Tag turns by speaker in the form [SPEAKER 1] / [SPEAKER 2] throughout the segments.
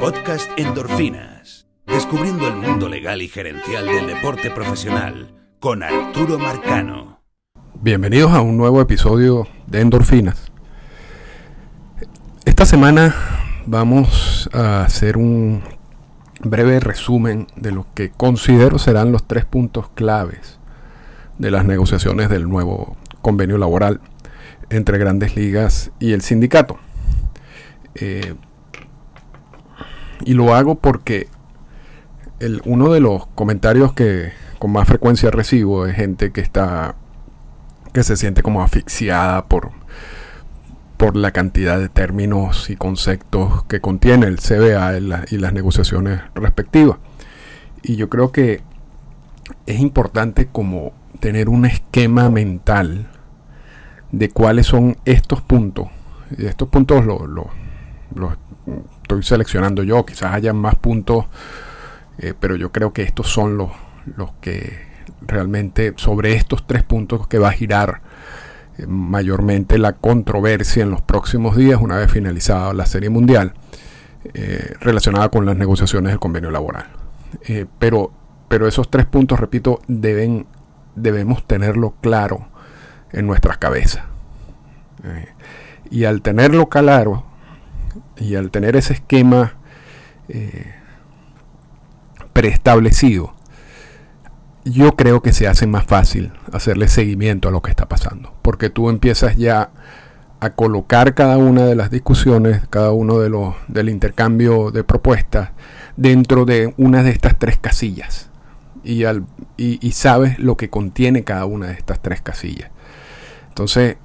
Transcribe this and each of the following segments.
[SPEAKER 1] Podcast Endorfinas. Descubriendo el mundo legal y gerencial del deporte profesional con Arturo Marcano.
[SPEAKER 2] Bienvenidos a un nuevo episodio de Endorfinas. Esta semana vamos a hacer un breve resumen de lo que considero serán los tres puntos claves de las negociaciones del nuevo convenio laboral entre grandes ligas y el sindicato. Eh, y lo hago porque el, uno de los comentarios que con más frecuencia recibo es gente que está que se siente como asfixiada por por la cantidad de términos y conceptos que contiene el CBA y las negociaciones respectivas. Y yo creo que es importante como tener un esquema mental de cuáles son estos puntos. Y estos puntos los estoy seleccionando yo, quizás haya más puntos, eh, pero yo creo que estos son los, los que realmente sobre estos tres puntos que va a girar eh, mayormente la controversia en los próximos días, una vez finalizada la Serie Mundial, eh, relacionada con las negociaciones del convenio laboral. pero, pero esos tres puntos, repito, deben, debemos tenerlo claro en nuestras cabezas. y al tenerlo claro, y al tener ese esquema eh, preestablecido, yo creo que se hace más fácil hacerle seguimiento a lo que está pasando, porque tú empiezas ya a colocar cada una de las discusiones, cada uno de los del intercambio de propuestas dentro de una de estas tres casillas y, al, y sabes lo que contiene cada una de estas tres casillas. Entonces,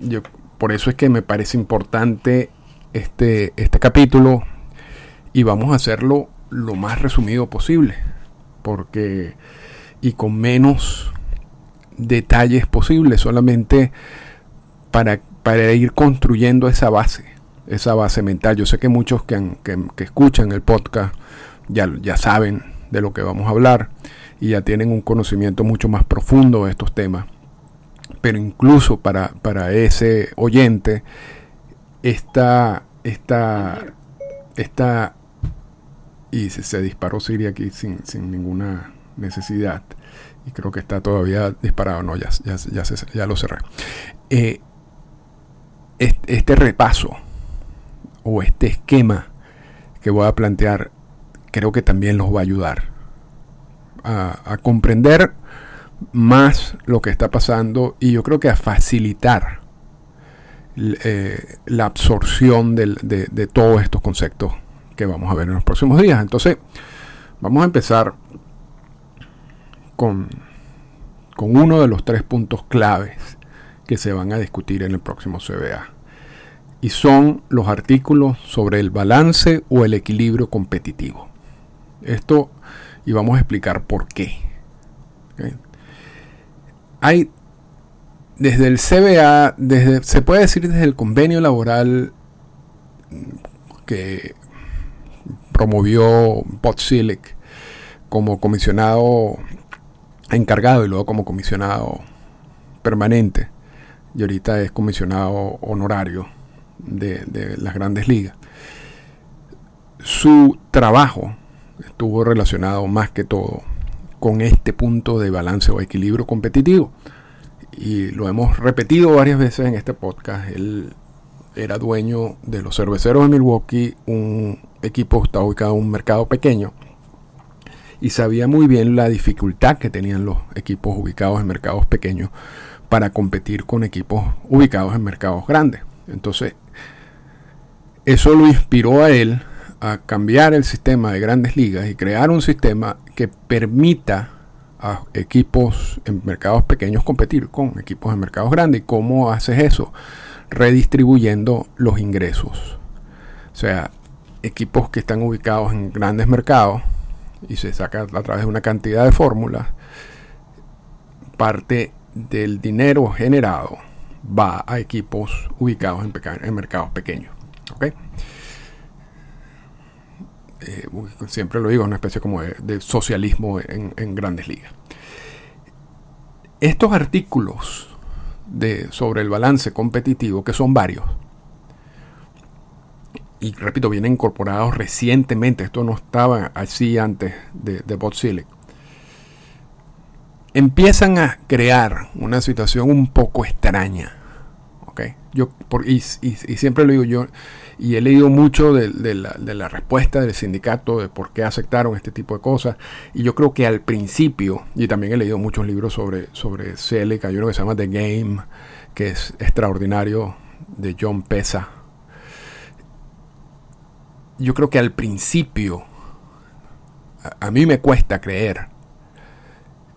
[SPEAKER 2] yo, por eso es que me parece importante este, este capítulo y vamos a hacerlo lo más resumido posible, porque y con menos detalles posibles, solamente para, para ir construyendo esa base, esa base mental. Yo sé que muchos que, que, escuchan el podcast ya, ya saben de lo que vamos a hablar y ya tienen un conocimiento mucho más profundo de estos temas. Pero incluso para, para ese oyente, esta, esta, esta, y se, disparó Siria aquí sin, ninguna necesidad. Y creo que está todavía disparado. No, ya, ya, ya, lo cerré. Eh, este, repaso o este esquema que voy a plantear creo que también los va a ayudar a, a comprender más lo que está pasando y yo creo que a facilitar eh, la absorción de, todos estos conceptos que vamos a ver en los próximos días. Entonces, vamos a empezar con, uno de los tres puntos claves que se van a discutir en el próximo CBA. Y son los artículos sobre el balance o el equilibrio competitivo. Esto, y vamos a explicar por qué. Hay desde el CBA, desde, se puede decir desde el convenio laboral que promovió Potsilic como comisionado encargado y luego como comisionado permanente y ahorita es comisionado honorario de, de las grandes ligas. Su trabajo estuvo relacionado más que todo con este punto de balance o equilibrio competitivo y lo hemos repetido varias veces en este podcast, él era dueño de los cerveceros de Milwaukee, un equipo que está ubicado en un mercado pequeño, y sabía muy bien la dificultad que tenían los equipos ubicados en mercados pequeños para competir con equipos ubicados en mercados grandes. Entonces, eso lo inspiró a él a cambiar el sistema de grandes ligas y crear un sistema que permita a equipos en mercados pequeños competir con equipos en mercados grandes. ¿Y cómo haces eso? Redistribuyendo los ingresos. O sea, equipos que están ubicados en grandes mercados y se saca a través de una cantidad de fórmulas, parte del dinero generado va a equipos ubicados en, mercados pequeños. Eh, siempre lo digo, una especie como de, socialismo en, grandes ligas. Estos artículos de, sobre el balance competitivo, que son varios, y repito, vienen incorporados recientemente, esto no estaba así antes de, de empiezan a crear una situación un poco extraña. Yo, por, y, siempre lo digo yo, y he leído mucho de, la, respuesta del sindicato, de por qué aceptaron este tipo de cosas, y yo creo que al principio, y también he leído muchos libros sobre, sobre Celica, hay uno que se llama The Game, que es extraordinario, de John Pesa. Yo creo que al principio, a mí me cuesta creer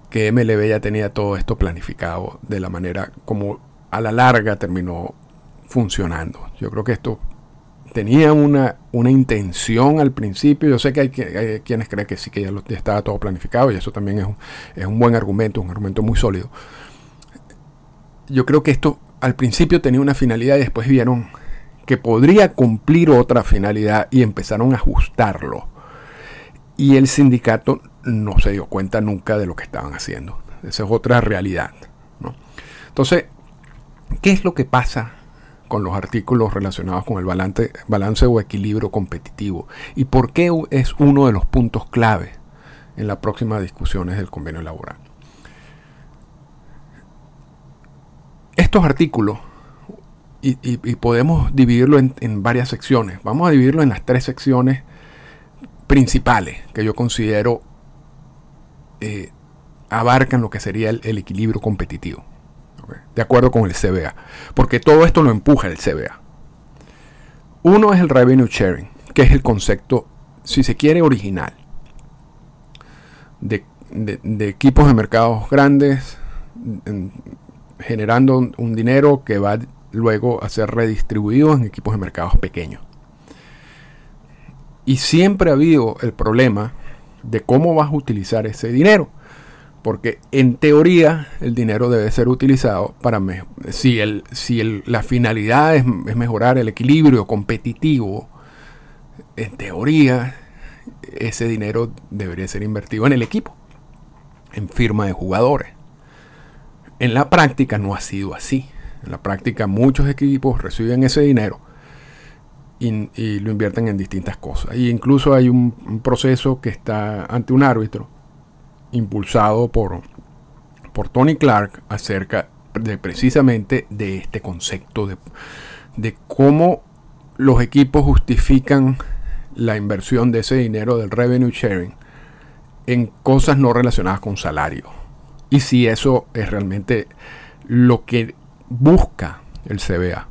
[SPEAKER 2] que MLB ya tenía todo esto planificado de la manera como a la larga terminó funcionando. Yo creo que esto tenía una, una intención al principio. Yo sé que hay, quienes creen que sí, que ya, estaba todo planificado y eso también es un, es un buen argumento, un argumento muy sólido. Yo creo que esto al principio tenía una finalidad y después vieron que podría cumplir otra finalidad y empezaron a ajustarlo. Y el sindicato no se dio cuenta nunca de lo que estaban haciendo. Esa es otra realidad. Entonces, ¿qué es lo que pasa con los artículos relacionados con el balance, o equilibrio competitivo? ¿Y por qué es uno de los puntos clave en las próximas discusiones del convenio laboral? Estos artículos, y, podemos dividirlo en, en varias secciones, vamos a dividirlo en las tres secciones principales que yo considero eh, abarcan lo que sería el, equilibrio competitivo. De acuerdo con el CBA. Porque todo esto lo empuja el CBA. Uno es el revenue sharing, que es el concepto, si se quiere, original. De, equipos de mercados grandes generando un, dinero que va luego a ser redistribuido en equipos de mercados pequeños. Y siempre ha habido el problema de cómo vas a utilizar ese dinero. Porque en teoría el dinero debe ser utilizado para si, el, si la finalidad es, mejorar el equilibrio competitivo, en teoría ese dinero debería ser invertido en el equipo, en firma de jugadores. En la práctica no ha sido así. En la práctica muchos equipos reciben ese dinero y, lo invierten en distintas cosas. Y incluso hay un, proceso que está ante un árbitro impulsado por, por Tony Clark acerca de precisamente de este concepto de, de cómo los equipos justifican la inversión de ese dinero del revenue sharing en cosas no relacionadas con salario. Y si eso es realmente lo que busca el CBA.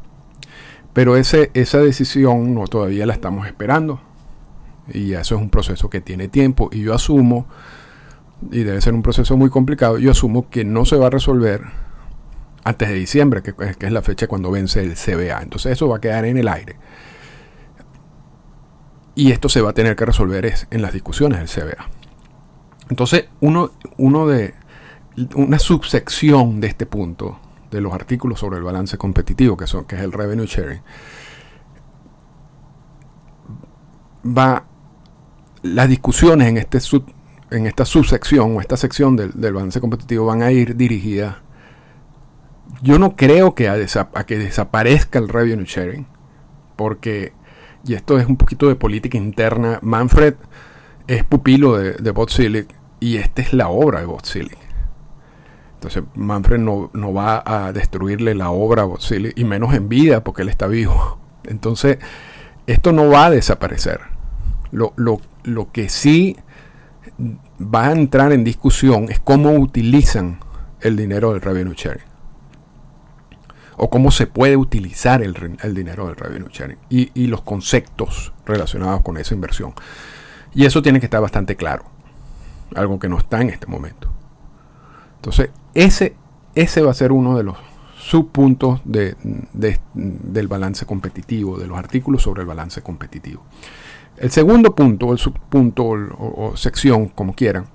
[SPEAKER 2] Pero ese, esa decisión no todavía la estamos esperando. Y eso es un proceso que tiene tiempo. Y yo asumo, y debe ser un proceso muy complicado, yo asumo que no se va a resolver antes de diciembre, que, es la fecha cuando vence el CBA. Entonces eso va a quedar en el aire. Y esto se va a tener que resolver en las discusiones del CBA. Entonces, uno, uno de una subsección de este punto de los artículos sobre el balance competitivo, que, son, que es el revenue sharing, va las discusiones en, este en esta subsección o esta sección del, balance competitivo van a ir dirigidas. Yo no creo que a, que desaparezca el revenue sharing, porque, y esto es un poquito de política interna, Manfred es pupilo de, de y esta es la obra de Botzilic. Entonces Manfred no, va a destruirle la obra a y menos en vida porque él está vivo. Entonces, esto no va a desaparecer. Lo, que sí va a entrar en discusión es cómo utilizan el dinero del revenue sharing. O cómo se puede utilizar el, dinero del revenue sharing. Y, los conceptos relacionados con esa inversión. Y eso tiene que estar bastante claro. Algo que no está en este momento. Entonces, ese, ese va a ser uno de los subpuntos de, del balance competitivo, de los artículos sobre el balance competitivo. El segundo punto, el subpunto o, sección, como quieran,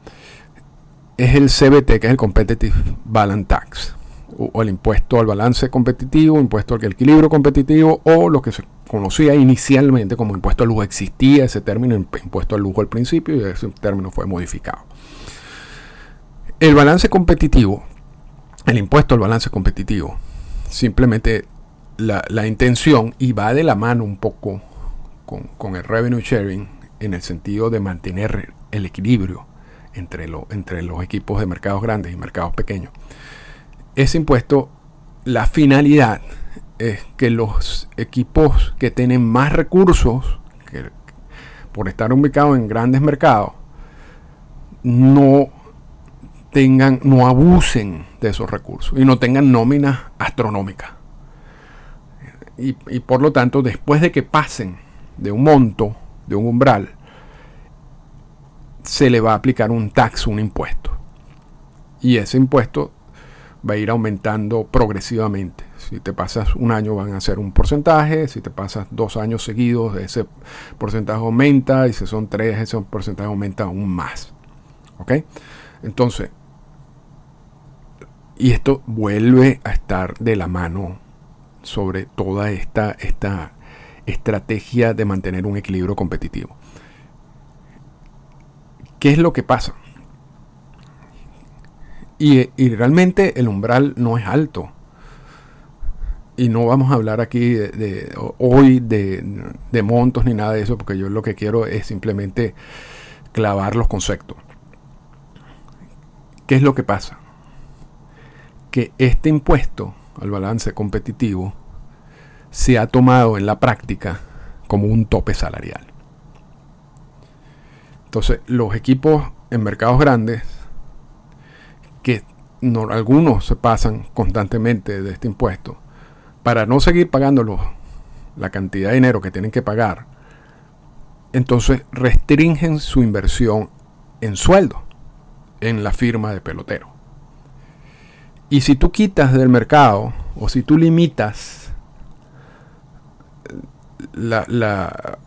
[SPEAKER 2] es el CBT, que es el Competitive Balance Tax, o, el impuesto al balance competitivo, impuesto al equilibrio competitivo, o lo que se conocía inicialmente como impuesto al lujo. Existía ese término, impuesto al lujo al principio, y ese término fue modificado. El balance competitivo, el impuesto al balance competitivo, simplemente la, intención y va de la mano un poco con, el revenue sharing en el sentido de mantener el equilibrio entre, entre los equipos de mercados grandes y mercados pequeños. Ese impuesto, la finalidad es que los equipos que tienen más recursos, por estar ubicados en grandes mercados, no tengan, no abusen de esos recursos y no tengan nóminas astronómicas. Y, por lo tanto, después de que pasen de un monto, de un umbral, se le va a aplicar un tax, un impuesto. Y ese impuesto va a ir aumentando progresivamente. Si te pasas un año van a ser un porcentaje, si te pasas dos años seguidos ese porcentaje aumenta y si son tres ese porcentaje aumenta aún más. ¿Ok? Entonces, y esto vuelve a estar de la mano sobre toda esta, esta estrategia de mantener un equilibrio competitivo. ¿Qué es lo que pasa? Y, realmente el umbral no es alto. Y no vamos a hablar aquí de, hoy de, de, montos ni nada de eso, porque yo lo que quiero es simplemente clavar los conceptos. ¿Qué es lo que pasa? Que este impuesto al balance competitivo se ha tomado en la práctica como un tope salarial. Entonces, los equipos en mercados grandes, que no, algunos se pasan constantemente de este impuesto, para no seguir pagando la cantidad de dinero que tienen que pagar, entonces restringen su inversión en sueldo, en la firma de pelotero. Y si tú quitas del mercado, o si tú limitas la, la,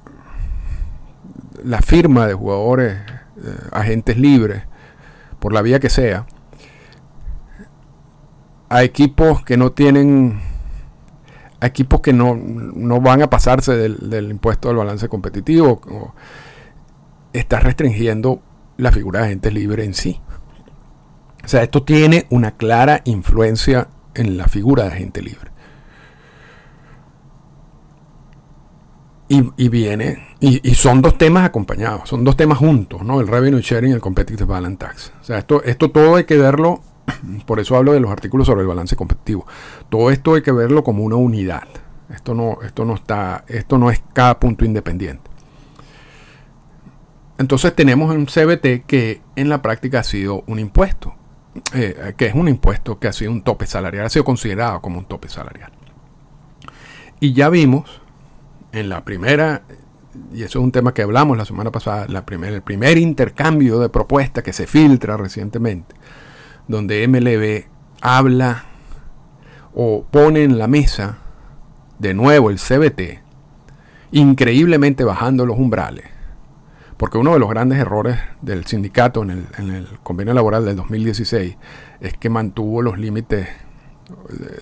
[SPEAKER 2] la firma de jugadores, eh, agentes libres, por la vía que sea, a equipos que no tienen, a equipos que no, van a pasarse del, impuesto al balance competitivo, está restringiendo la figura de agentes libres en sí. O sea, esto tiene una clara influencia en la figura de agente libre. Y, viene, y, son dos temas acompañados, son dos temas juntos, ¿no? El revenue sharing y el competitive balance tax. O sea, esto, esto todo hay que verlo, por eso hablo de los artículos sobre el balance competitivo. Todo esto hay que verlo como una unidad. Esto no, esto no está, esto no es cada punto independiente. Entonces tenemos un CBT que en la práctica ha sido un impuesto, eh, que es un impuesto que ha sido un tope salarial, ha sido considerado como un tope salarial. Y ya vimos en la primera, y eso es un tema que hablamos la semana pasada, el primer intercambio de propuestas que se filtra recientemente, donde MLB habla o pone en la mesa de nuevo el CBT, increíblemente bajando los umbrales. Porque uno de los grandes errores del sindicato en el convenio laboral del 2016 es que mantuvo los límites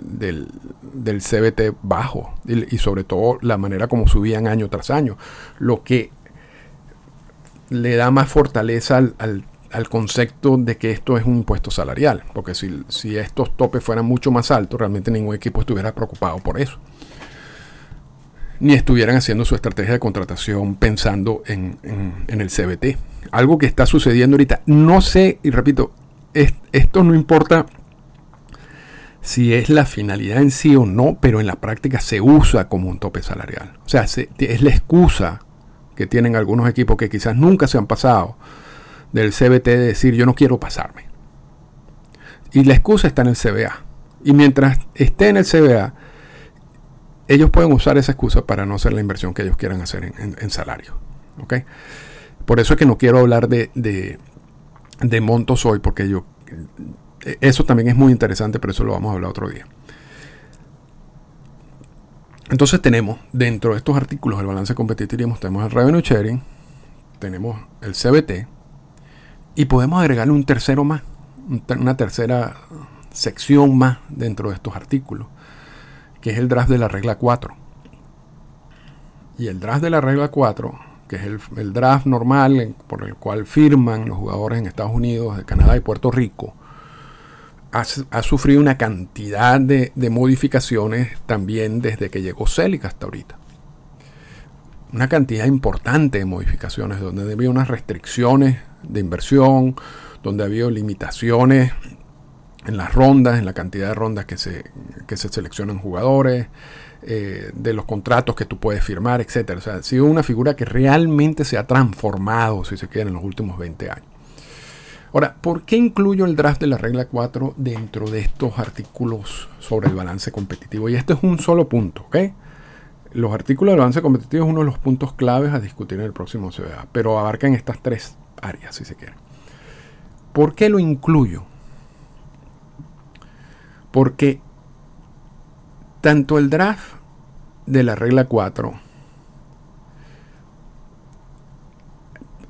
[SPEAKER 2] del, del CBT bajo y, sobre todo la manera como subían año tras año, lo que le da más fortaleza al, concepto de que esto es un impuesto salarial, porque si, si, estos topes fueran mucho más altos, realmente ningún equipo estuviera preocupado por eso. Ni estuvieran haciendo su estrategia de contratación pensando en, en el CBT. Algo que está sucediendo ahorita. No sé, y repito, esto no importa si es la finalidad en sí o no, pero en la práctica se usa como un tope salarial. O sea, es la excusa que tienen algunos equipos que quizás nunca se han pasado del CBT de decir yo no quiero pasarme. Y la excusa está en el CBA. Y mientras esté en el CBA, ellos pueden usar esa excusa para no hacer la inversión que ellos quieran hacer en, salario. Por eso es que no quiero hablar de, de, de montos hoy, porque yo eso también es muy interesante, pero eso lo vamos a hablar otro día. Entonces tenemos dentro de estos artículos del balance competitivo, tenemos el revenue sharing, tenemos el CBT y podemos agregarle un tercero más, una tercera sección más dentro de estos artículos, que es el draft de la regla 4. Y el draft de la regla 4, que es el, el draft normal por el cual firman los jugadores en Estados Unidos, Canadá y Puerto Rico, ha, sufrido una cantidad de, modificaciones también desde que llegó Celica hasta ahorita. una cantidad importante de modificaciones, donde había unas restricciones de inversión, donde había limitaciones en las rondas, en la cantidad de rondas que se, que se seleccionan jugadores, eh, de los contratos que tú puedes firmar, etc. O sea, ha sido una figura que realmente se ha transformado, si se quiere, en los últimos 20 años. Ahora, ¿por qué incluyo el draft de la regla 4 dentro de estos artículos sobre el balance competitivo? Y este es un solo punto, ¿ok? Los artículos del balance competitivo es uno de los puntos claves a discutir en el próximo CBA, pero abarcan estas tres áreas, si se quiere. ¿Por qué lo incluyo? Porque tanto el draft de la regla 4,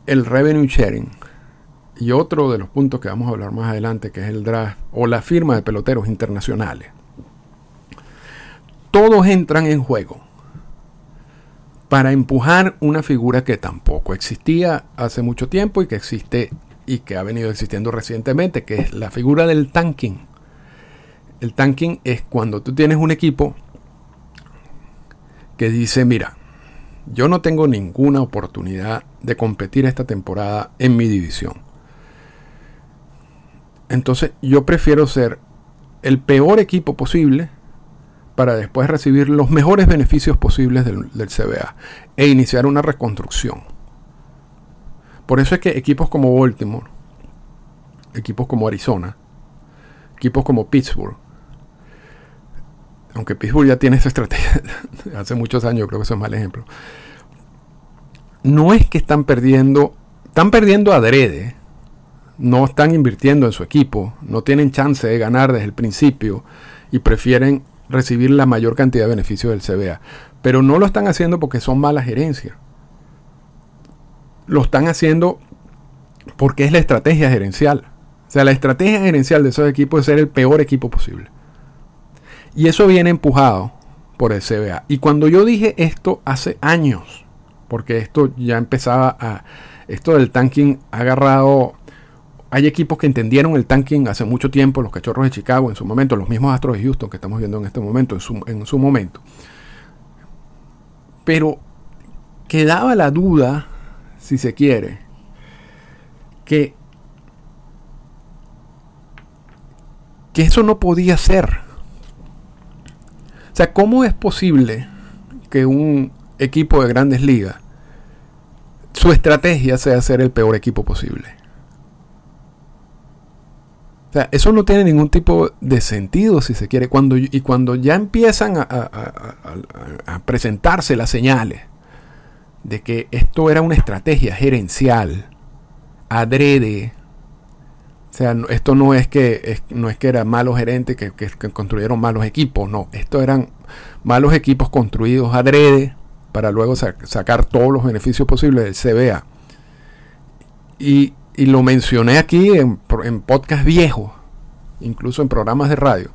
[SPEAKER 2] el revenue sharing y otro de los puntos que vamos a hablar más adelante, que es el draft o la firma de peloteros internacionales, todos entran en juego para empujar una figura que tampoco existía hace mucho tiempo y que existe y que ha venido existiendo recientemente, que es la figura del tanking. El tanking es cuando tú tienes un equipo que dice, mira, yo no tengo ninguna oportunidad de competir esta temporada en mi división. Entonces yo prefiero ser el peor equipo posible para después recibir los mejores beneficios posibles del, CBA e iniciar una reconstrucción. Por eso es que equipos como Baltimore, equipos como Arizona, equipos como Pittsburgh, aunque Pittsburgh ya tiene esa estrategia hace muchos años, creo que eso es mal ejemplo. No es que están perdiendo, están perdiendo adrede, no están invirtiendo en su equipo, no tienen chance de ganar desde el principio y prefieren recibir la mayor cantidad de beneficios del CBA. Pero no lo están haciendo porque son malas gerencias. Lo están haciendo porque es la estrategia gerencial. O sea, la estrategia gerencial de esos equipos es ser el peor equipo posible. Y eso viene empujado por el CBA. Y cuando yo dije esto hace años, porque esto ya empezaba a... Esto del tanking ha agarrado... Hay equipos que entendieron el tanking hace mucho tiempo, los cachorros de Chicago en su momento, los mismos Astros de Houston que estamos viendo en este momento, en su, en su momento. Pero quedaba la duda, si se quiere, que, que eso no podía ser. O sea, ¿cómo es posible que un equipo de grandes ligas, su estrategia sea ser el peor equipo posible? Sea, eso no tiene ningún tipo de sentido, si se quiere. Cuando, y cuando ya empiezan a, presentarse las señales de que esto era una estrategia gerencial, adrede, o sea, esto no es que no es que eran malos gerentes que, que, construyeron malos equipos, no, esto eran malos equipos construidos adrede para luego sa sacar todos los beneficios posibles del CBA. Y, y lo mencioné aquí en, en podcast viejos, incluso en programas de radio.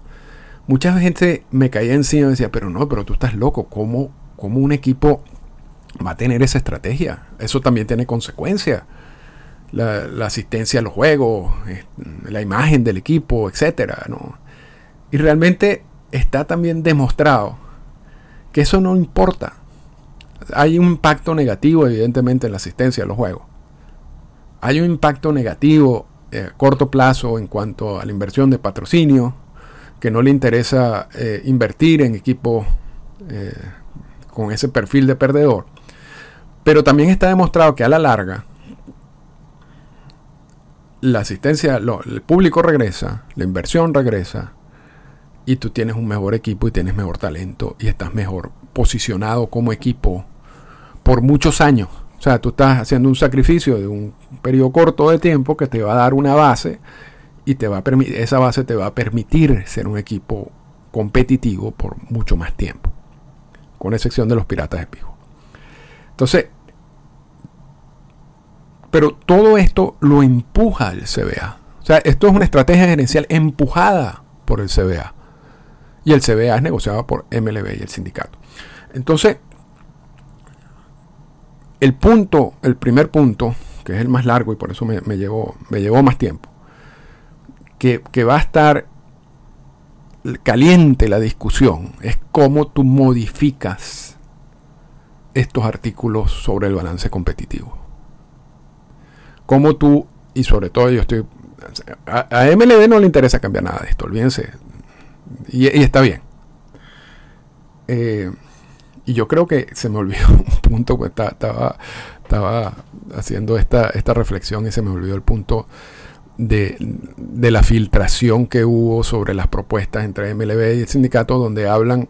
[SPEAKER 2] Mucha gente me caía encima y decía, pero no, pero tú estás loco, ¿cómo, cómo un equipo va a tener esa estrategia? Eso también tiene consecuencias la, la, asistencia a los juegos, la imagen del equipo, etcétera, ¿no? Y realmente está también demostrado que eso no importa. Hay un impacto negativo, evidentemente, en la asistencia a los juegos. Hay un impacto negativo eh, a corto plazo en cuanto a la inversión de patrocinio, que no le interesa eh, invertir en equipos eh, con ese perfil de perdedor. Pero también está demostrado que a la larga la asistencia, el público regresa, la inversión regresa y tú tienes un mejor equipo y tienes mejor talento y estás mejor posicionado como equipo por muchos años. O sea, tú estás haciendo un sacrificio de un periodo corto de tiempo que te va a dar una base y te va a esa base te va a permitir ser un equipo competitivo por mucho más tiempo, con excepción de los Piratas de Pijo. Entonces, pero todo esto lo empuja el CBA. O sea, esto es una estrategia gerencial empujada por el CBA. Y el CBA es negociado por MLB y el sindicato. Entonces, el punto, el primer punto, que es el más largo y por eso me, llevó, más tiempo, que, va a estar caliente la discusión, es cómo tú modificas estos artículos sobre el balance competitivo. Cómo tú, y sobre todo yo estoy... A, MLB no le interesa cambiar nada de esto, olvídense. Y, está bien. Eh, y yo creo que se me olvidó un punto, pues estaba, estaba haciendo esta, esta reflexión y se me olvidó el punto de, de, la filtración que hubo sobre las propuestas entre MLB y el sindicato, donde hablan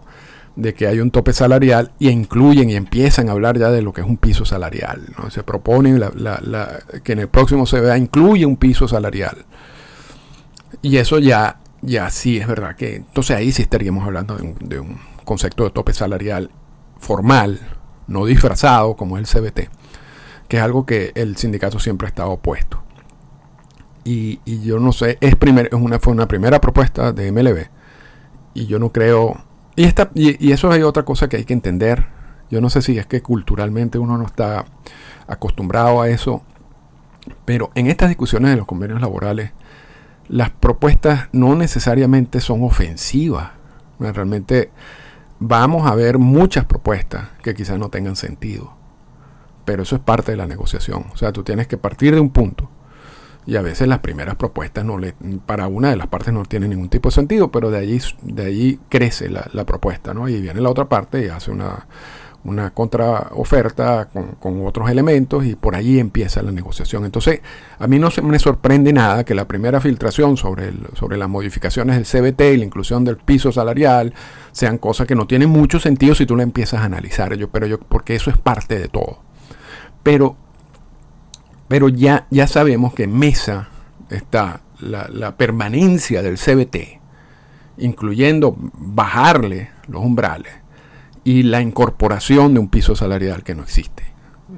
[SPEAKER 2] de que hay un tope salarial y incluyen y empiezan a hablar ya de lo que es un piso salarial. Se proponen que en el próximo CBA incluye un piso salarial. Y eso ya, ya sí es verdad que entonces ahí sí estaríamos hablando de un, de un concepto de tope salarial formal, no disfrazado como es el CBT, que es algo que el sindicato siempre ha estado opuesto. Y, yo no sé, es, es una, fue una primera propuesta de MLB. Y yo no creo... Y, esta, y, eso hay otra cosa que hay que entender. Yo no sé si es que culturalmente uno no está acostumbrado a eso. Pero en estas discusiones de los convenios laborales, las propuestas no necesariamente son ofensivas. Realmente vamos a ver muchas propuestas que quizás no tengan sentido. Pero eso es parte de la negociación. O sea, tú tienes que partir de un punto. Y a veces las primeras propuestas no le, para una de las partes no tienen ningún tipo de sentido, pero de allí, de allí crece la, la propuesta, ¿no? Y viene la otra parte y hace una, una contraoferta con, con, otros elementos y por allí empieza la negociación. Entonces, a mí no se me sorprende nada que la primera filtración sobre, el, sobre las modificaciones del CBT y la inclusión del piso salarial sean cosas que no tienen mucho sentido si tú la empiezas a analizar, yo, pero yo, porque eso es parte de todo. Pero, pero ya, ya sabemos que en mesa está la, la permanencia del CBT, incluyendo bajarle los umbrales y la incorporación de un piso salarial que no existe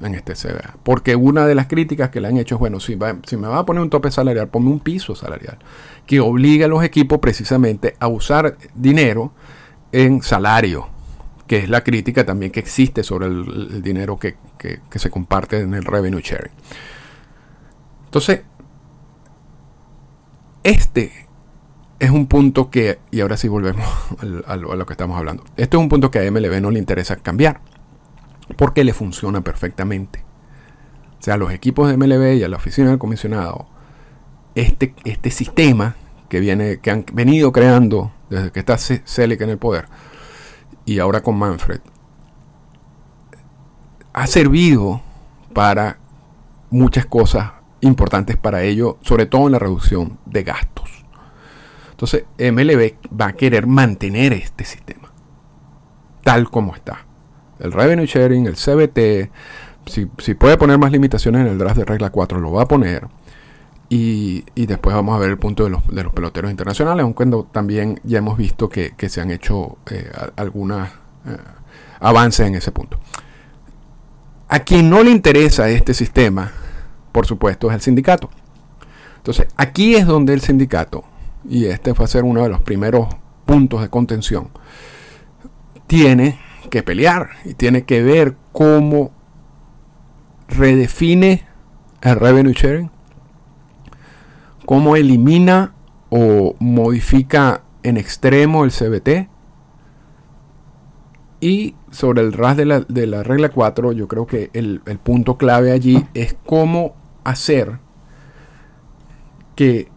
[SPEAKER 2] en este CBA. Porque una de las críticas que le han hecho es, bueno, si, si me va a poner un tope salarial, ponme un piso salarial que obliga a los equipos precisamente a usar dinero en salario, que es la crítica también que existe sobre el, dinero que, que se comparte en el revenue sharing. Entonces, este es un punto que, y ahora sí volvemos a lo que estamos hablando, este es un punto que a MLB no le interesa cambiar, porque le funciona perfectamente. O sea, a los equipos de MLB y a la oficina del comisionado, este, este sistema que, viene, que han venido creando desde que está Selick en el poder, y ahora con Manfred, ha servido para muchas cosas importantes para ello, sobre todo en la reducción de gastos. Entonces, MLB va a querer mantener este sistema tal como está. El revenue sharing, el CBT, si, puede poner más limitaciones en el draft de regla 4, lo va a poner. Y, después vamos a ver el punto de los, peloteros internacionales, aunque también ya hemos visto que, se han hecho eh, algunos eh, avances en ese punto. A quien no le interesa este sistema, por supuesto, es el sindicato. Entonces, aquí es donde el sindicato y este va a ser uno de los primeros puntos de contención, tiene que pelear y tiene que ver cómo redefine el revenue sharing, cómo elimina o modifica en extremo el CBT. Y sobre el RAS de la, de la regla 4, yo creo que el, el punto clave allí es cómo hacer que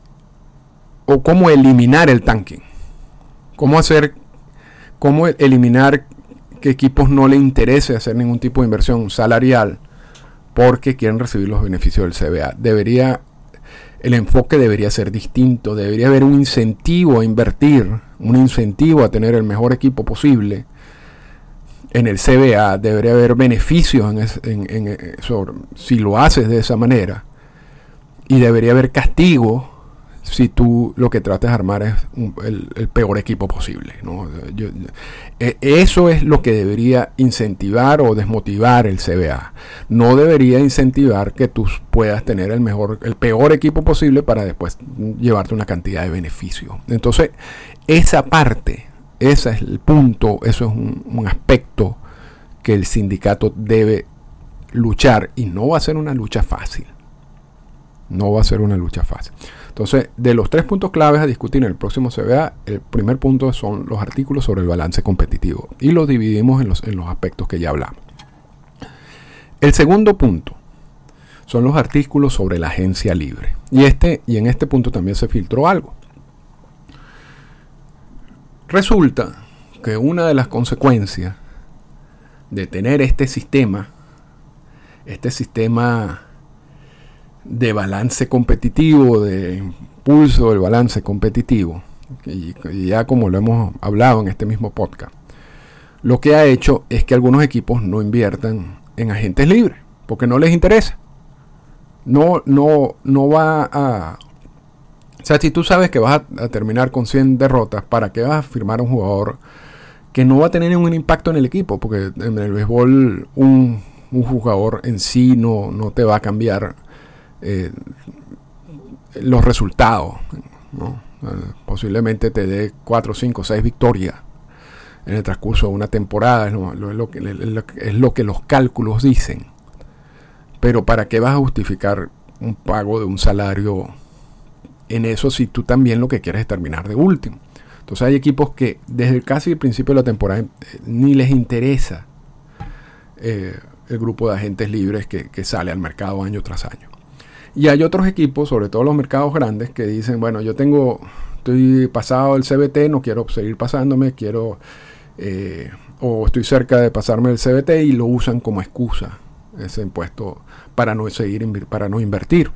[SPEAKER 2] o cómo eliminar el tanque. Cómo hacer, cómo eliminar que equipos no le interese hacer ningún tipo de inversión salarial porque quieren recibir los beneficios del CBA. Debería, el enfoque debería ser distinto, debería haber un incentivo a invertir, un incentivo a tener el mejor equipo posible en el CBA, debería haber beneficios en, eh, si lo haces de esa manera y debería haber castigo si tú lo que tratas de armar es el, peor equipo posible. E, eso es lo que debería incentivar o desmotivar el CBA. No debería incentivar que tú puedas tener el mejor, el peor equipo posible para después llevarte una cantidad de beneficios. Entonces, esa parte, ese es el punto, eso es un aspecto que el sindicato debe luchar y no va a ser una lucha fácil. No va a ser una lucha fácil. Entonces, de los tres puntos claves a discutir en el próximo CBA, el primer punto son los artículos sobre el balance competitivo y los dividimos en los, en los aspectos que ya hablamos. El segundo punto son los artículos sobre la agencia libre. Y, este, y en este punto también se filtró algo. Resulta que una de las consecuencias de tener este sistema, este sistema de balance competitivo, de impulso del balance competitivo, y, ya como lo hemos hablado en este mismo podcast, lo que ha hecho es que algunos equipos no inviertan en agentes libres, porque no les interesa. No, no, no va a... O sea, si tú sabes que vas a, terminar con 100 derrotas, ¿para qué vas a firmar un jugador que no va a tener ningún impacto en el equipo? Porque en el béisbol un, jugador en sí no, no te va a cambiar eh, los resultados. Posiblemente te dé 4, 5, 6 victorias en el transcurso de una temporada, es lo, que, los cálculos dicen. Pero ¿para qué vas a justificar un pago de un salario en eso si tú también lo que quieres es terminar de último? Entonces hay equipos que desde casi el principio de la temporada eh, ni les interesa eh, el grupo de agentes libres que sale al mercado año tras año. Y hay otros equipos, sobre todo los mercados grandes, que dicen, bueno, yo tengo, estoy pasado el CBT, no quiero seguir pasándome, quiero, eh, o estoy cerca de pasarme el CBT y lo usan como excusa, ese impuesto, para no seguir, para no invertir.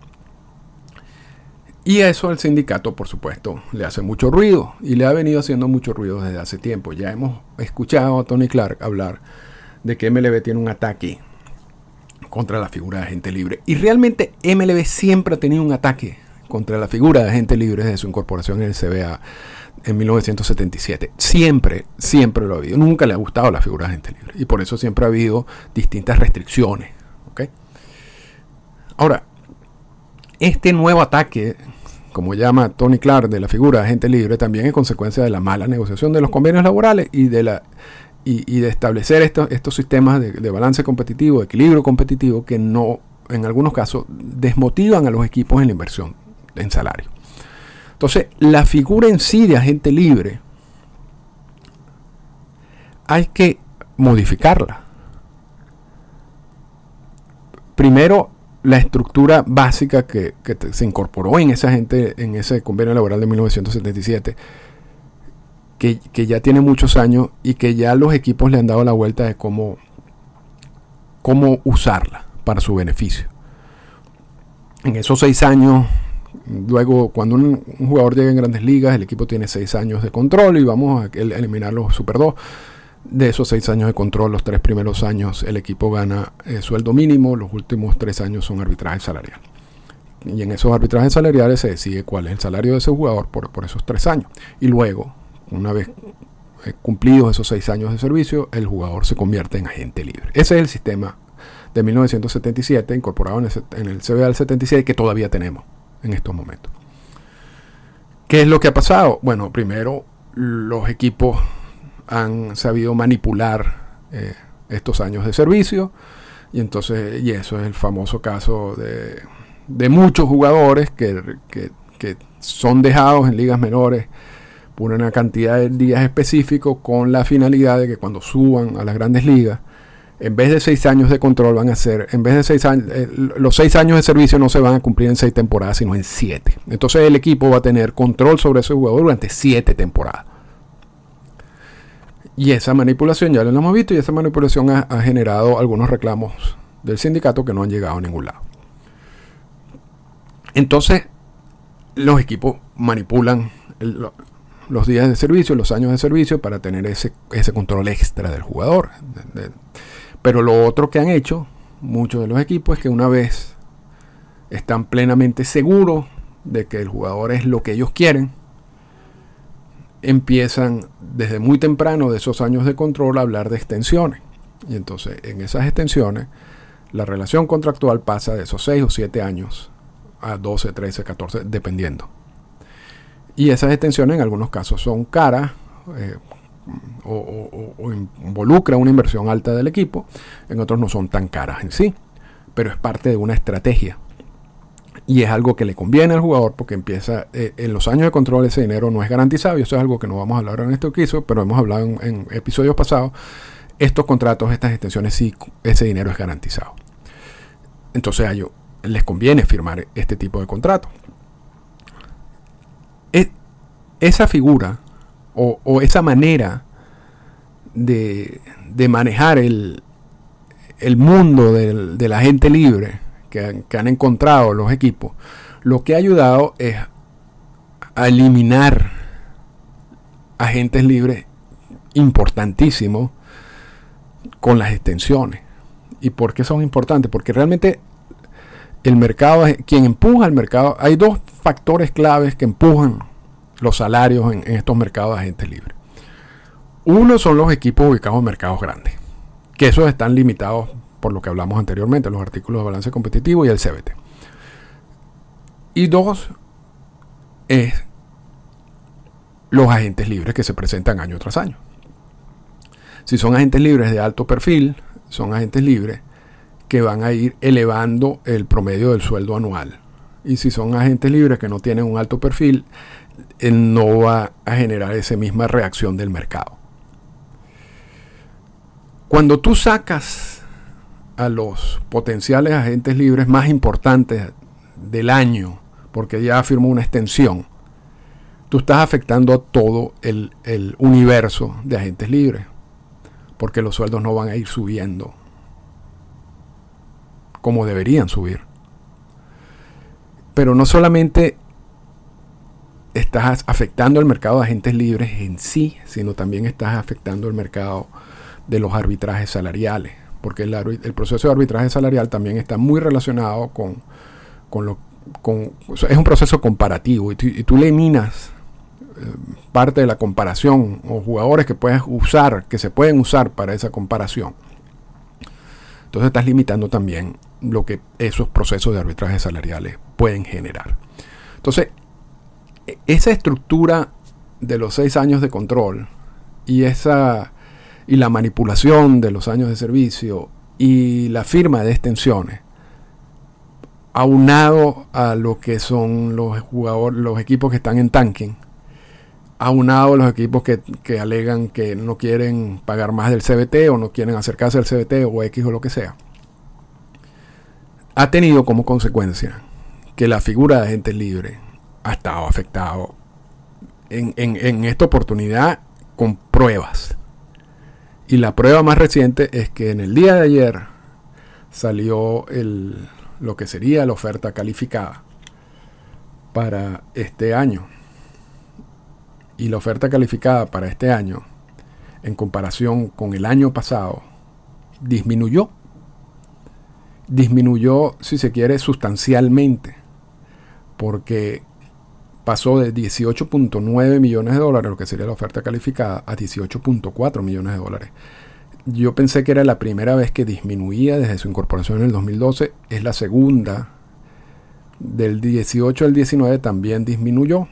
[SPEAKER 2] Y eso al sindicato, por supuesto, le hace mucho ruido y le ha venido haciendo mucho ruido desde hace tiempo. Ya hemos escuchado a Tony Clark hablar de que MLB tiene un ataque contra la figura de agente libre. Y realmente MLB siempre ha tenido un ataque contra la figura de agente libre desde su incorporación en el CBA en 1977. Siempre, siempre lo ha habido. Nunca le ha gustado la figura de agente libre. Y por eso siempre ha habido distintas restricciones. Ahora, este nuevo ataque, como llama Tony Clark, de la figura de agente libre, también es consecuencia de la mala negociación de los convenios laborales y de la y, de establecer estos, sistemas de, balance competitivo, equilibrio competitivo, que no, en algunos casos, desmotivan a los equipos en la inversión en salario. Entonces, la figura en sí de agente libre hay que modificarla. Primero, la estructura básica que, que se incorporó en esa gente, en ese convenio laboral de 1977 que, ya tiene muchos años y que ya los equipos le han dado la vuelta de cómo, cómo usarla para su beneficio. En esos seis años, luego cuando un, jugador llega en grandes ligas, el equipo tiene seis años de control y vamos a eliminar los Super 2. De esos seis años de control, los tres primeros años el equipo gana eh, sueldo mínimo, los últimos tres años son arbitraje salarial. Y en esos arbitrajes salariales se decide cuál es el salario de ese jugador por, por esos tres años. Y luego, una vez eh, cumplidos esos seis años de servicio, el jugador se convierte en agente libre. Ese es el sistema de 1977, incorporado en el, CBA del 77, que todavía tenemos en estos momentos. ¿Qué es lo que ha pasado? Bueno, primero, los equipos han sabido manipular eh, estos años de servicio, y entonces, y eso es el famoso caso de, muchos jugadores que, que son dejados en ligas menores una cantidad de días específicos con la finalidad de que cuando suban a las grandes ligas, en vez de seis años de control van a ser, en vez de seis años, eh, los seis años de servicio no se van a cumplir en seis temporadas, sino en siete. Entonces el equipo va a tener control sobre ese jugador durante siete temporadas. Y esa manipulación ya lo hemos visto y esa manipulación ha, generado algunos reclamos del sindicato que no han llegado a ningún lado. Entonces, los equipos manipulan los días de servicio, los años de servicio para tener ese, ese control extra del jugador. Pero lo otro que han hecho muchos de los equipos es que una vez están plenamente seguros de que el jugador es lo que ellos quieren, empiezan desde muy temprano de esos años de control a hablar de extensiones. Y entonces en esas extensiones la relación contractual pasa de esos 6 o 7 años a 12, 13, 14, dependiendo. Y esas extensiones en algunos casos son caras eh, o, involucra una inversión alta del equipo, en otros no son tan caras en sí, pero es parte de una estrategia. Y es algo que le conviene al jugador porque empieza, eh, en los años de control ese dinero no es garantizado y eso es algo que no vamos a hablar en este caso, pero hemos hablado en, episodios pasados, estos contratos, estas extensiones sí, ese dinero es garantizado. entonces a ellos les conviene firmar este tipo de contrato. Esa figura o, esa manera de, manejar el, mundo de la gente libre que, que han encontrado los equipos, lo que ha ayudado es a eliminar agentes libres importantísimos con las extensiones. ¿Y por qué son importantes? Porque realmente el mercado, quien empuja el mercado, hay dos factores claves que empujan los salarios en, estos mercados de agentes libres. Uno son los equipos ubicados en mercados grandes, que esos están limitados por lo que hablamos anteriormente, los artículos de balance competitivo y el CBT. Y dos es los agentes libres que se presentan año tras año. Si son agentes libres de alto perfil, son agentes libres que van a ir elevando el promedio del sueldo anual. Y si son agentes libres que no tienen un alto perfil, no va a generar esa misma reacción del mercado. Cuando tú sacas a los potenciales agentes libres más importantes del año, porque ya firmó una extensión, tú estás afectando a todo el, el universo de agentes libres, porque los sueldos no van a ir subiendo como deberían subir. Pero no solamente estás afectando el mercado de agentes libres en sí, sino también estás afectando el mercado de los arbitrajes salariales, porque el, proceso de arbitraje salarial también está muy relacionado con, con lo con, es un proceso comparativo y tú, le eliminas eh, parte de la comparación o jugadores que puedes usar, que se pueden usar para esa comparación. Entonces estás limitando también lo que esos procesos de arbitraje salariales pueden generar. Entonces, esa estructura de los seis años de control y esa y la manipulación de los años de servicio y la firma de extensiones aunado a lo que son los jugadores, los equipos que están en tanking, aunado a los equipos que, que, alegan que no quieren pagar más del CBT o no quieren acercarse al CBT o X o lo que sea, ha tenido como consecuencia que la figura de agente libre ha estado afectado en, en esta oportunidad con pruebas. Y la prueba más reciente es que en el día de ayer salió el, lo que sería la oferta calificada para este año. Y la oferta calificada para este año, en comparación con el año pasado, disminuyó. Disminuyó, si se quiere, sustancialmente. Porque pasó de 18.9 millones de dólares, lo que sería la oferta calificada, a 18.4 millones de dólares yo pensé que era la primera vez que disminuía desde su incorporación en el 2012. Es la segunda. Del 18 al 19 también disminuyó,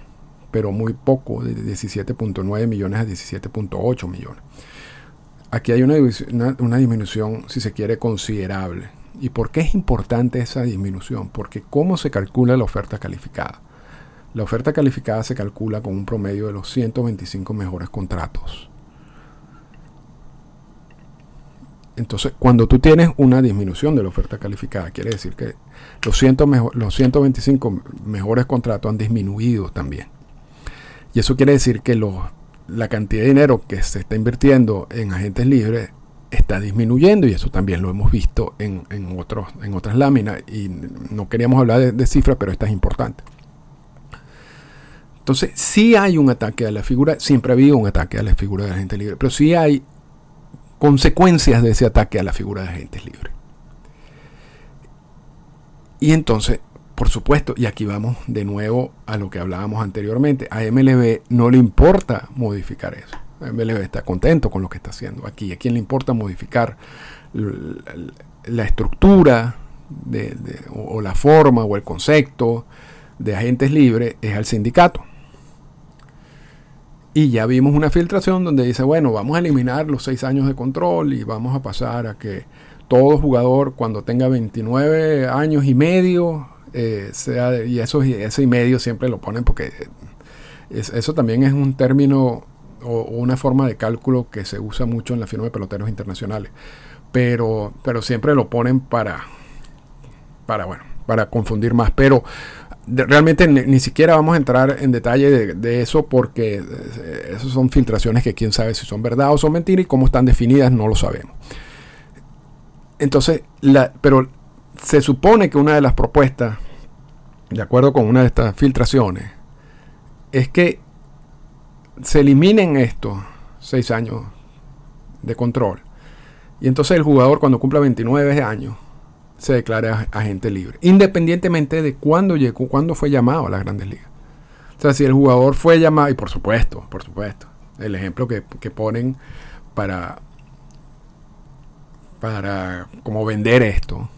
[SPEAKER 2] pero muy poco, de 17.9 millones a 17.8 millones. Aquí hay una, una, disminución, si se quiere, considerable. ¿Y por qué es importante esa disminución? Porque ¿cómo se calcula la oferta calificada? La oferta calificada se calcula con un promedio de los 125 mejores contratos Entonces, cuando tú tienes una disminución de la oferta calificada, quiere decir que los, los 125 mejores contratos han disminuido también. Y eso quiere decir que la cantidad de dinero que se está invirtiendo en agentes libres está disminuyendo y eso también lo hemos visto en, otros, en otras láminas y no queríamos hablar de, de cifras, pero esta es importante. Entonces, sí hay un ataque a la figura, siempre ha habido un ataque a la figura de agente libre, pero sí hay consecuencias de ese ataque a la figura de agentes libres. Y entonces, por supuesto, y aquí vamos de nuevo a lo que hablábamos anteriormente, a MLB no le importa modificar eso. MLB está contento con lo que está haciendo aquí. ¿A quién le importa modificar la estructura o la forma o el concepto de agentes libres? Es al sindicato. Y ya vimos una filtración donde dice, bueno, vamos a eliminar los seis años de control y vamos a pasar a que todo jugador cuando tenga 29 años y medio, eh, sea, y eso, ese y medio siempre lo ponen porque eso también es un término o, una forma de cálculo que se usa mucho en la firma de peloteros internacionales. Pero, pero siempre lo ponen para, para, bueno, para confundir más. Pero realmente ni, siquiera vamos a entrar en detalle de, eso porque eh, esas son filtraciones que quién sabe si son verdad o son mentiras y cómo están definidas no lo sabemos. Entonces, pero se supone que una de las propuestas, de acuerdo con una de estas filtraciones, es que se eliminen estos seis años de control. Y entonces el jugador cuando cumpla 29 años se declara agente libre, independientemente de cuándo llegó, cuándo fue llamado a las grandes ligas. O sea, si el jugador fue llamado, y por supuesto, por supuesto, el ejemplo que, ponen para, para como vender esto,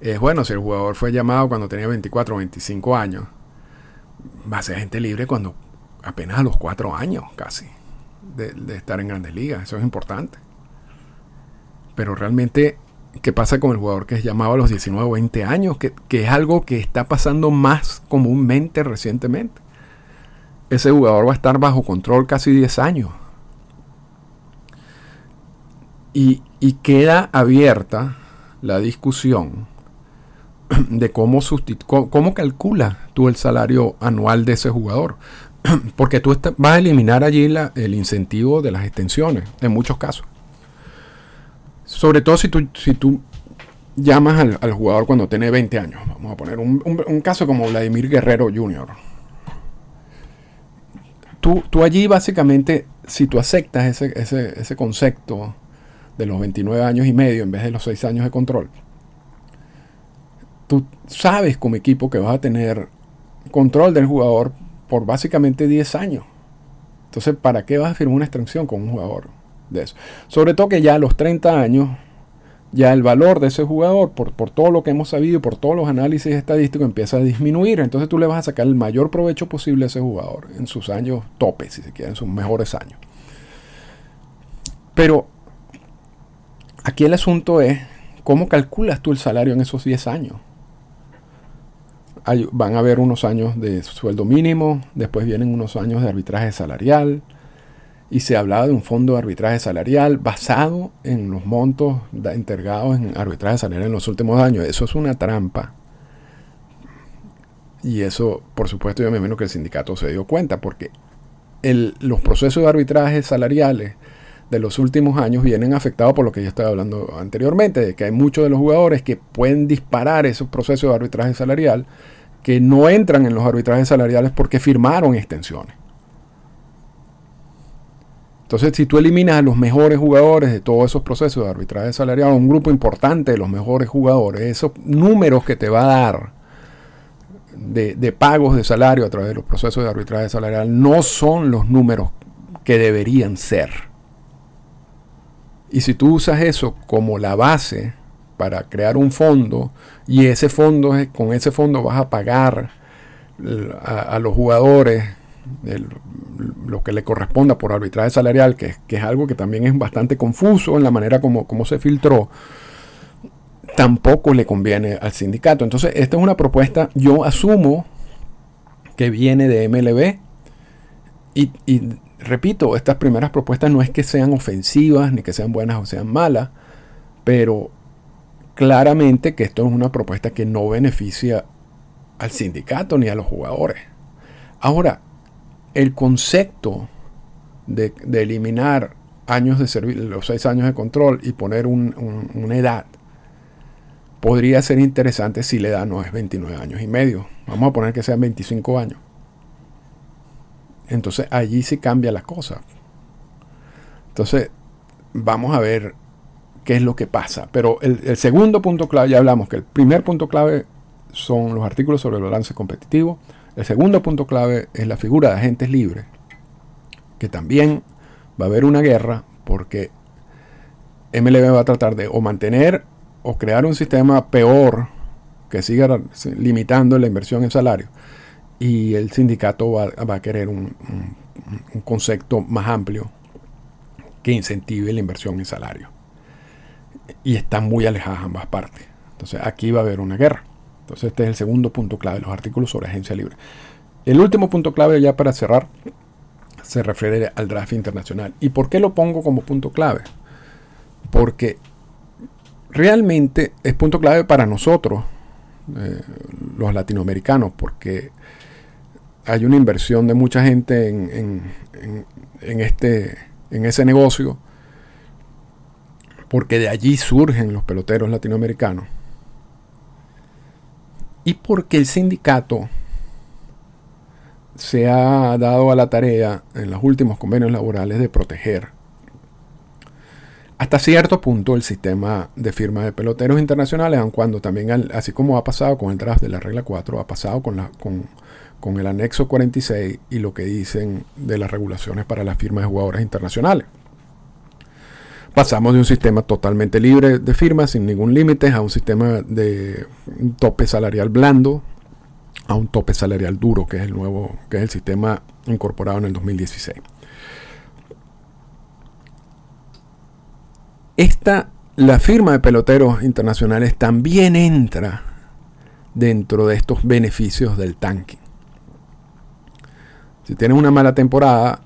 [SPEAKER 2] es bueno, si el jugador fue llamado cuando tenía 24 o 25 años, va a ser agente libre cuando apenas a los 4 años casi de, de estar en grandes ligas. Eso es importante. Pero realmente ¿Qué pasa con el jugador que es llamado a los 19 o 20 años? Que, es algo que está pasando más comúnmente recientemente. Ese jugador va a estar bajo control casi 10 años. Y, queda abierta la discusión de cómo, cómo calcula tú el salario anual de ese jugador. Porque tú vas a eliminar allí el incentivo de las extensiones, en muchos casos. Sobre todo si tú, si tú llamas al, jugador cuando tiene 20 años. Vamos a poner un, caso como Vladimir Guerrero Jr. Tú, tú, allí básicamente, si tú aceptas ese, ese, ese concepto de los 29 años y medio en vez de los 6 años de control, tú sabes como equipo que vas a tener control del jugador por básicamente 10 años. Entonces, ¿para qué vas a firmar una extensión con un jugador? De eso. Sobre todo que ya a los 30 años, ya el valor de ese jugador, por, por todo lo que hemos sabido, por todos los análisis estadísticos, empieza a disminuir. Entonces tú le vas a sacar el mayor provecho posible a ese jugador en sus años topes, si se quiere, en sus mejores años. Pero aquí el asunto es, ¿cómo calculas tú el salario en esos 10 años? van a haber unos años de sueldo mínimo, después vienen unos años de arbitraje salarial, y se hablaba de un fondo de arbitraje salarial basado en los montos entregados en arbitraje salarial en los últimos años. Eso es una trampa. Y eso, por supuesto, yo me imagino que el sindicato se dio cuenta, porque los procesos de arbitraje salariales de los últimos años vienen afectados por lo que yo estaba hablando anteriormente, de que hay muchos de los jugadores que pueden disparar esos procesos de arbitraje salarial que no entran en los arbitrajes salariales porque firmaron extensiones. Entonces, si tú eliminas a los mejores jugadores de todos esos procesos de arbitraje salarial, un grupo importante de los mejores jugadores, esos números que te va a dar de, pagos de salario a través de los procesos de arbitraje salarial no son los números que deberían ser. Y si tú usas eso como la base para crear un fondo y ese fondo, con ese fondo vas a pagar a los jugadores lo que le corresponda por arbitraje salarial, que, es algo que también es bastante confuso en la manera como, se filtró, tampoco le conviene al sindicato. Entonces, esta es una propuesta, yo asumo que viene de MLB y repito, estas primeras propuestas no es que sean ofensivas, ni que sean buenas o sean malas, pero claramente que esto es una propuesta que no beneficia al sindicato ni a los jugadores. Ahora, el concepto de, eliminar años de servicio, los seis años de control y poner una edad podría ser interesante si la edad no es 29 años y medio. Vamos a poner que sean 25 años. Entonces allí sí cambia la cosa. Entonces vamos a ver qué es lo que pasa. Pero el, segundo punto clave, ya hablamos que el primer punto clave son los artículos sobre el balance competitivo. El segundo punto clave es la figura de agentes libres, que también va a haber una guerra porque MLB va a tratar de o mantener o crear un sistema peor que siga limitando la inversión en salario y el sindicato va, a querer un, concepto más amplio que incentive la inversión en salario. Y están muy alejadas ambas partes. Entonces aquí va a haber una guerra. Entonces este es el segundo punto clave, los artículos sobre agencia libre. El último punto clave ya para cerrar se refiere al draft internacional. ¿Y por qué lo pongo como punto clave? Porque realmente es punto clave para nosotros, eh, los latinoamericanos, porque hay una inversión de mucha gente en, este, en ese negocio, porque de allí surgen los peloteros latinoamericanos. Y porque el sindicato se ha dado a la tarea en los últimos convenios laborales de proteger hasta cierto punto el sistema de firma de peloteros internacionales, aun cuando también, así como ha pasado con el draft de la regla 4, ha pasado con, la, con, el anexo 46 y lo que dicen de las regulaciones para la firma de jugadores internacionales. Pasamos de un sistema totalmente libre de firmas, sin ningún límite, a un sistema de tope salarial blando, a un tope salarial duro, que es el nuevo, que es el sistema incorporado en el 2016. Esta, la firma de peloteros internacionales también entra dentro de estos beneficios del tanque. Si tienes una mala temporada,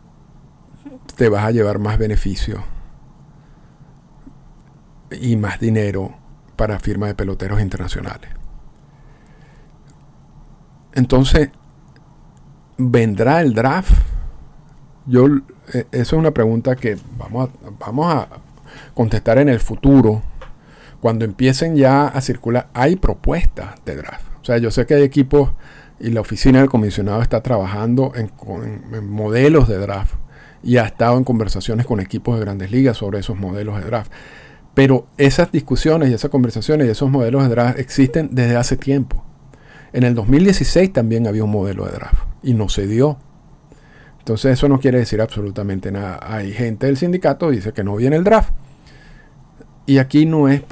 [SPEAKER 2] te vas a llevar más beneficios y más dinero para firma de peloteros internacionales. Entonces, ¿vendrá el draft? Yo, eh, eso es una pregunta que vamos a, vamos a contestar en el futuro. Cuando empiecen ya a circular, hay propuestas de draft. O sea, yo sé que hay equipos y la oficina del comisionado está trabajando en, modelos de draft y ha estado en conversaciones con equipos de grandes ligas sobre esos modelos de draft. Pero esas discusiones y esas conversaciones y esos modelos de draft existen desde hace tiempo. En el 2016 también había un modelo de draft y no se dio. Entonces eso no quiere decir absolutamente nada. Hay gente del sindicato que dice que no viene el draft. Y aquí no es,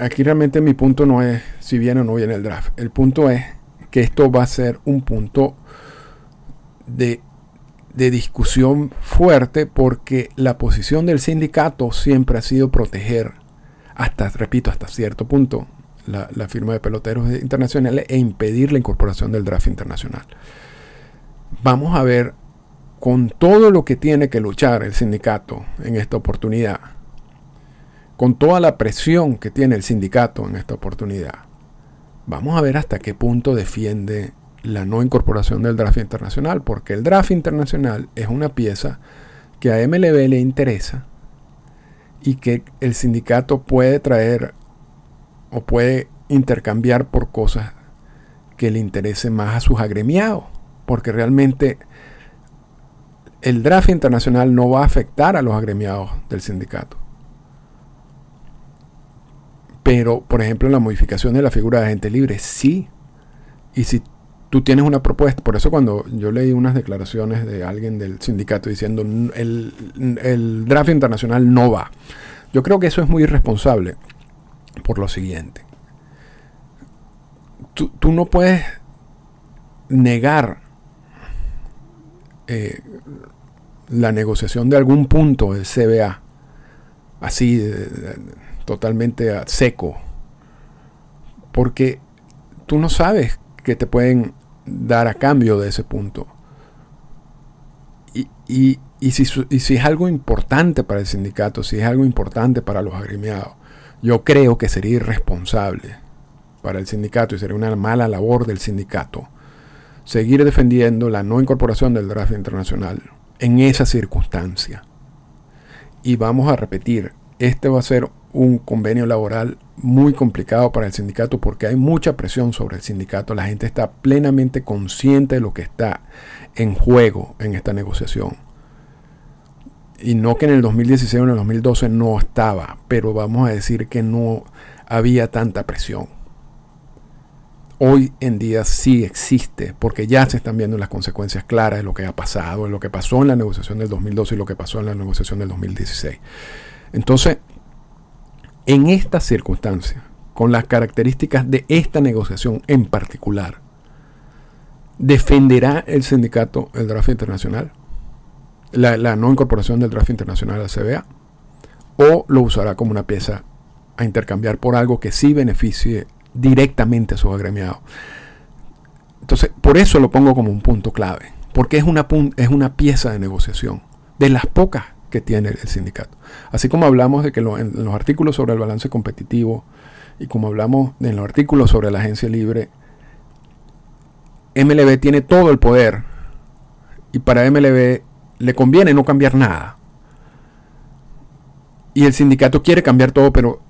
[SPEAKER 2] aquí realmente mi punto no es si viene o no viene el draft. El punto es que esto va a ser un punto de, de discusión fuerte porque la posición del sindicato siempre ha sido proteger, hasta, repito, hasta cierto punto, la, firma de peloteros internacionales e impedir la incorporación del draft internacional. Vamos a ver con todo lo que tiene que luchar el sindicato en esta oportunidad, con toda la presión que tiene el sindicato en esta oportunidad, vamos a ver hasta qué punto defiende la no incorporación del draft internacional, porque el draft internacional es una pieza que a MLB le interesa y que el sindicato puede traer o puede intercambiar por cosas que le interesen más a sus agremiados, porque realmente el draft internacional no va a afectar a los agremiados del sindicato. Pero, por ejemplo, la modificación de la figura de agente libre, sí. Y si tú tienes una propuesta, por eso cuando yo leí unas declaraciones de alguien del sindicato diciendo el, el draft internacional no va, yo creo que eso es muy irresponsable por lo siguiente. Tú, no puedes negar eh, la negociación de algún punto del CBA, así totalmente a seco, porque tú no sabes qué te pueden dar a cambio de ese punto. Y, y, si, y si es algo importante para el sindicato, si es algo importante para los agremiados, yo creo que sería irresponsable para el sindicato y sería una mala labor del sindicato seguir defendiendo la no incorporación del draft internacional en esa circunstancia. Y vamos a repetir, este va a ser un convenio laboral muy complicado para el sindicato porque hay mucha presión sobre el sindicato. La gente está plenamente consciente de lo que está en juego en esta negociación y no que en el 2016 o en el 2012 no estaba, pero vamos a decir que no había tanta presión. Hoy en día sí existe, porque ya se están viendo las consecuencias claras de lo que ha pasado, de lo que pasó en la negociación del 2012 y lo que pasó en la negociación del 2016. Entonces, en estas circunstancias, con las características de esta negociación en particular, ¿defenderá el sindicato el draft internacional? la, no incorporación del draft internacional al CBA, o lo usará como una pieza a intercambiar por algo que sí beneficie directamente a sus agremiados. Entonces, por eso lo pongo como un punto clave, porque es una, es una pieza de negociación, de las pocas que tiene el sindicato. Así como hablamos de que en los artículos sobre el balance competitivo y como hablamos en los artículos sobre la agencia libre, MLB tiene todo el poder y para MLB le conviene no cambiar nada. Y el sindicato quiere cambiar todo, pero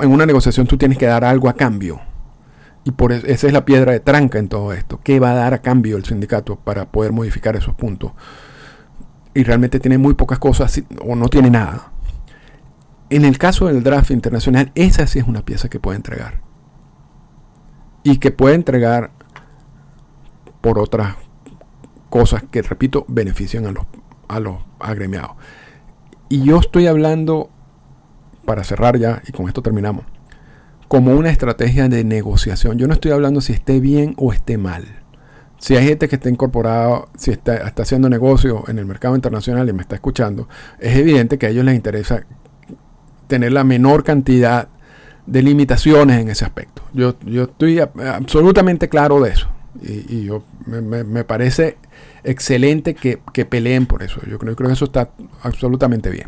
[SPEAKER 2] en una negociación tú tienes que dar algo a cambio. Y por eso, esa es la piedra de tranca en todo esto. ¿Qué va a dar a cambio el sindicato para poder modificar esos puntos? Y realmente tiene muy pocas cosas o no tiene nada. En el caso del draft internacional, esa sí es una pieza que puede entregar. Y que puede entregar por otras cosas que, repito, benefician a los, a los agremiados. Y yo estoy hablando, para cerrar ya, y con esto terminamos, como una estrategia de negociación. Yo no estoy hablando si esté bien o esté mal. Si hay gente que está incorporada, si está, haciendo negocio en el mercado internacional y me está escuchando, es evidente que a ellos les interesa tener la menor cantidad de limitaciones en ese aspecto. Yo, yo estoy absolutamente claro de eso. Y, yo me, parece excelente que, peleen por eso. Yo creo, creo que eso está absolutamente bien.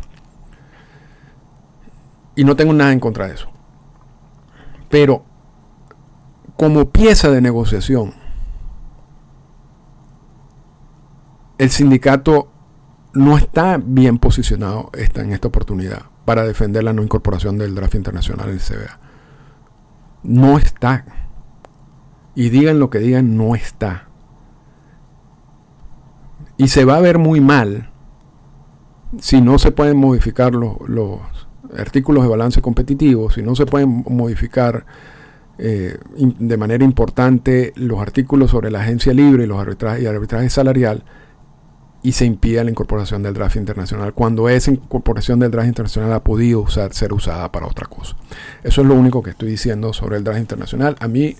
[SPEAKER 2] Y no tengo nada en contra de eso. Pero como pieza de negociación, el sindicato no está bien posicionado en esta oportunidad para defender la no incorporación del draft internacional del CBA. No está. Y digan lo que digan, no está. Y se va a ver muy mal si no se pueden modificar los, artículos de balance competitivo, si no se pueden modificar eh, de manera importante los artículos sobre la agencia libre y los arbitrajes arbitraje salarial y se impide la incorporación del draft internacional cuando esa incorporación del draft internacional ha podido ser usada para otra cosa. Eso es lo único que estoy diciendo sobre el draft internacional. A mí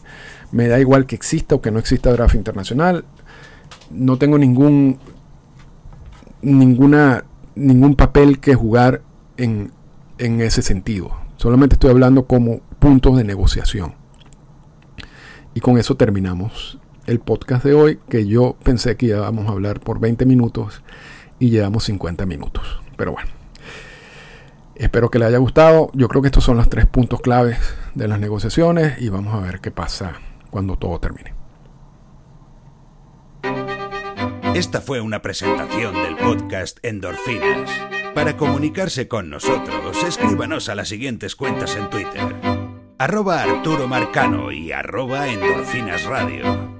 [SPEAKER 2] me da igual que exista o que no exista draft internacional. No tengo ningún ninguna ningún papel que jugar en, en ese sentido. Solamente estoy hablando como puntos de negociación. Y con eso terminamos el podcast de hoy, que yo pensé que íbamos a hablar por 20 minutos y llevamos 50 minutos. Pero bueno, espero que le haya gustado. Yo creo que estos son los tres puntos claves de las negociaciones y vamos a ver qué pasa cuando todo termine.
[SPEAKER 1] Esta fue una presentación del podcast Endorfinas. Para comunicarse con nosotros, escríbanos a las siguientes cuentas en Twitter. Arroba Arturo Marcano y arroba Endorfinas Radio.